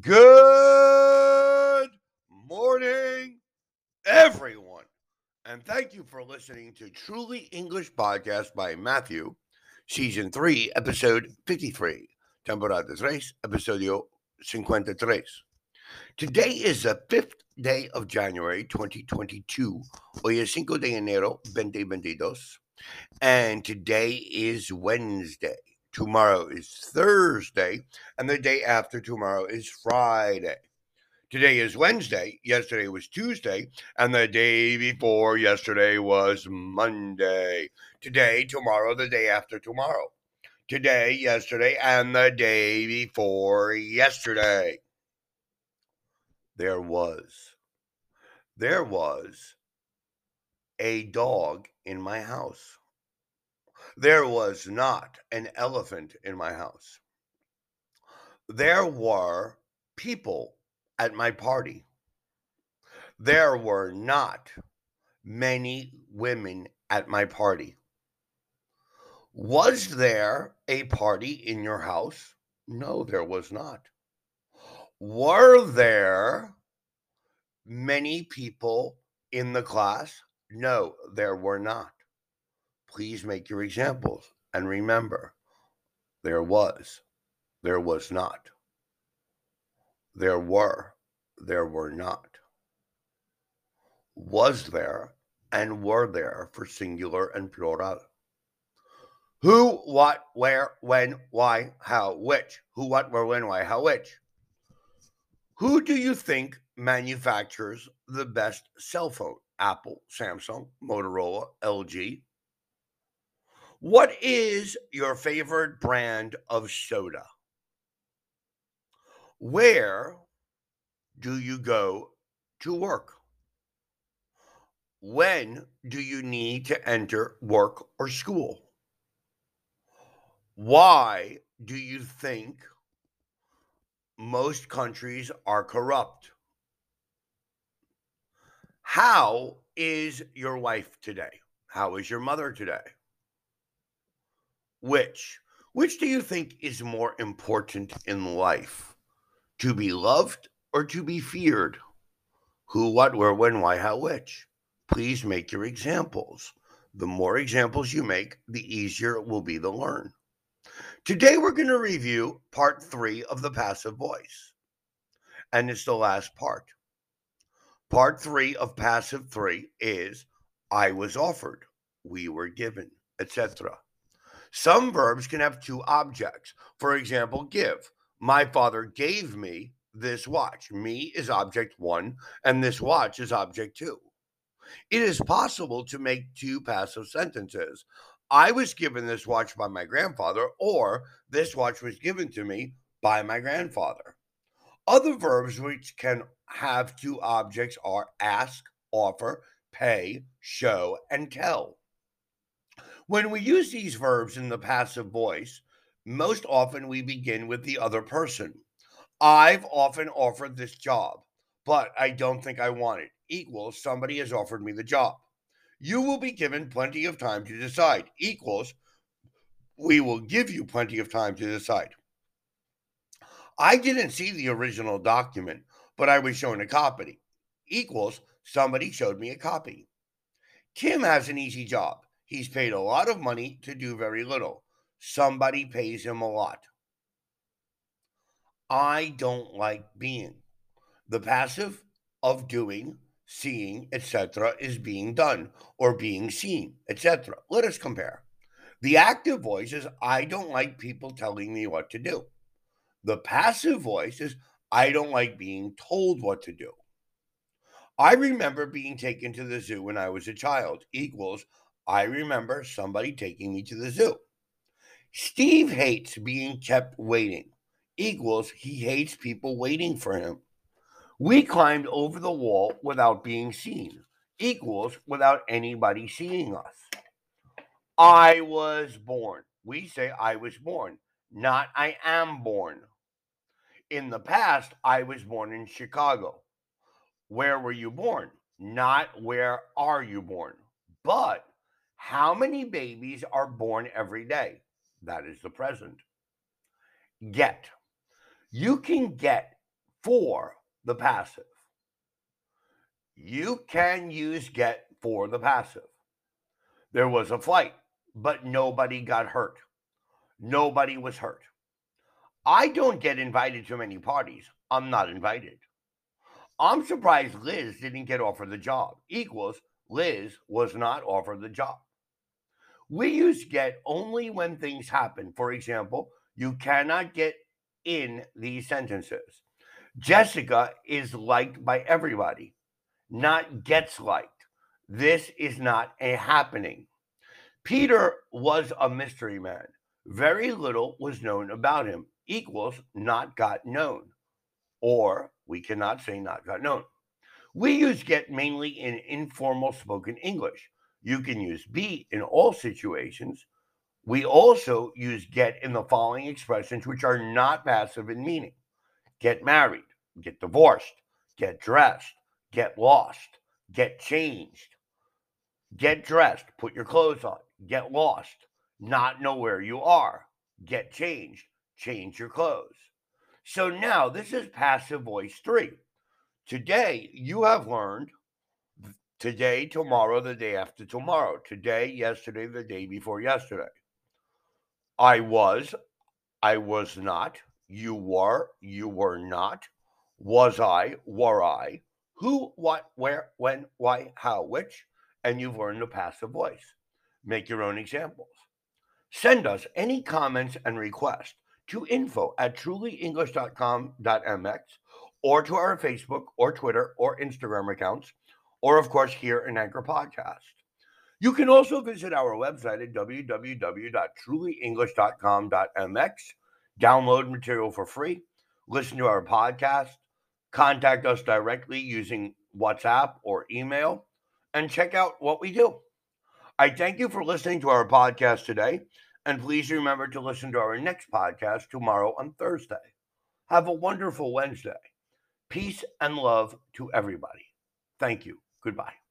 Good morning, everyone. And thank you for listening to Truly English Podcast by Matthew, Season 3, Episode 53. Temporada 3, Episodio 53. Today is the fifth day of January 2022. Hoy es 5 de enero 2022. And today is Wednesday. Tomorrow is Thursday, and the day after tomorrow is Friday. Today is Wednesday, yesterday was Tuesday, and the day before yesterday was Monday. Today, tomorrow, the day after tomorrow. Today, yesterday, and the day before yesterday. There was, there was a dog in my house. There was not an elephant in my house. There were people at my party. There were not many women at my party. Was there a party in your house? No, there was not. Were there many people in the class? No, there were not. Please make your examples. And remember, there was, there was not. There were, there were not. Was there and were there for singular and plural. Who, what, where, when, why, how, which. Who, what, where, when, why, how, which. Who do you think manufactures the best cell phone? Apple, Samsung, Motorola, LG, what is your favorite brand of soda? Where do you go to work? When do you need to enter work or school? Why do you think most countries are corrupt? How is your wife today? How is your mother today? Which? Which do you think is more important in life? To be loved or to be feared? Who, what, where, when, why, how, which? Please make your examples. The more examples you make, the easier it will be to learn. Today, we're going to review part three of the passive voice, and it's the last part. Part three of passive three is I was offered, we were given, etc. Some verbs can have two objects. For example, give. My father gave me this watch. Me is object one, and this watch is object two. It is possible to make two passive sentences. I was given this watch by my grandfather, or this watch was given to me by my grandfather. Other verbs which can have two objects are ask, offer, pay, show, and tell. When we use these verbs in the passive voice, most often we begin with the other person. I've often offered this job, but I don't think I want it. Equals somebody has offered me the job. You will be given plenty of time to decide. Equals we will give you plenty of time to decide. I didn't see the original document, but I was shown a copy. Equals somebody showed me a copy. Kim has an easy job. He's paid a lot of money to do very little. Somebody pays him a lot. I don't like being. The passive of doing, seeing, etc. is being done or being seen, etc. Let us compare. The active voice is I don't like people telling me what to do. The passive voice is I don't like being told what to do. I remember being taken to the zoo when I was a child equals I remember somebody taking me to the zoo. Steve hates being kept waiting, equals he hates people waiting for him. We climbed over the wall without being seen, equals without anybody seeing us. I was born. We say I was born, not I am born. In the past, I was born in Chicago. Where were you born? Not where are you born. But how many babies are born every day? That is the present. Get. You can get for the passive. You can use get for the passive. There was a flight, but nobody got hurt. Nobody was hurt. I don't get invited to many parties. I'm not invited. I'm surprised Liz didn't get offered the job. Equals Liz was not offered the job. We use get only when things happen. For example, you cannot get in these sentences. Jessica is liked by everybody, not gets liked. This is not a happening. Peter was a mystery man. Very little was known about him, equals not got known. Or we cannot say not got known. We use get mainly in informal spoken English. You can use be in all situations. We also use get in the following expressions, which are not passive in meaning get married, get divorced, get dressed, get lost, get changed, get dressed, put your clothes on, get lost, not know where you are, get changed, change your clothes. So now this is passive voice three. Today you have learned today, tomorrow, the day after tomorrow, today, yesterday, the day before yesterday. I was, I was not, you were, you were not, was I, were I, who, what, where, when, why, how, which, and you've learned the passive voice. Make your own examples. Send us any comments and requests to info at trulyenglish.com.mx or to our Facebook or Twitter or Instagram accounts, or of course here in Anchor Podcast. You can also visit our website at www.trulyenglish.com.mx, download material for free, listen to our podcast, contact us directly using WhatsApp or email, and check out what we do. I thank you for listening to our podcast today, and please remember to listen to our next podcast tomorrow on Thursday. Have a wonderful Wednesday. Peace and love to everybody. Thank you. Goodbye.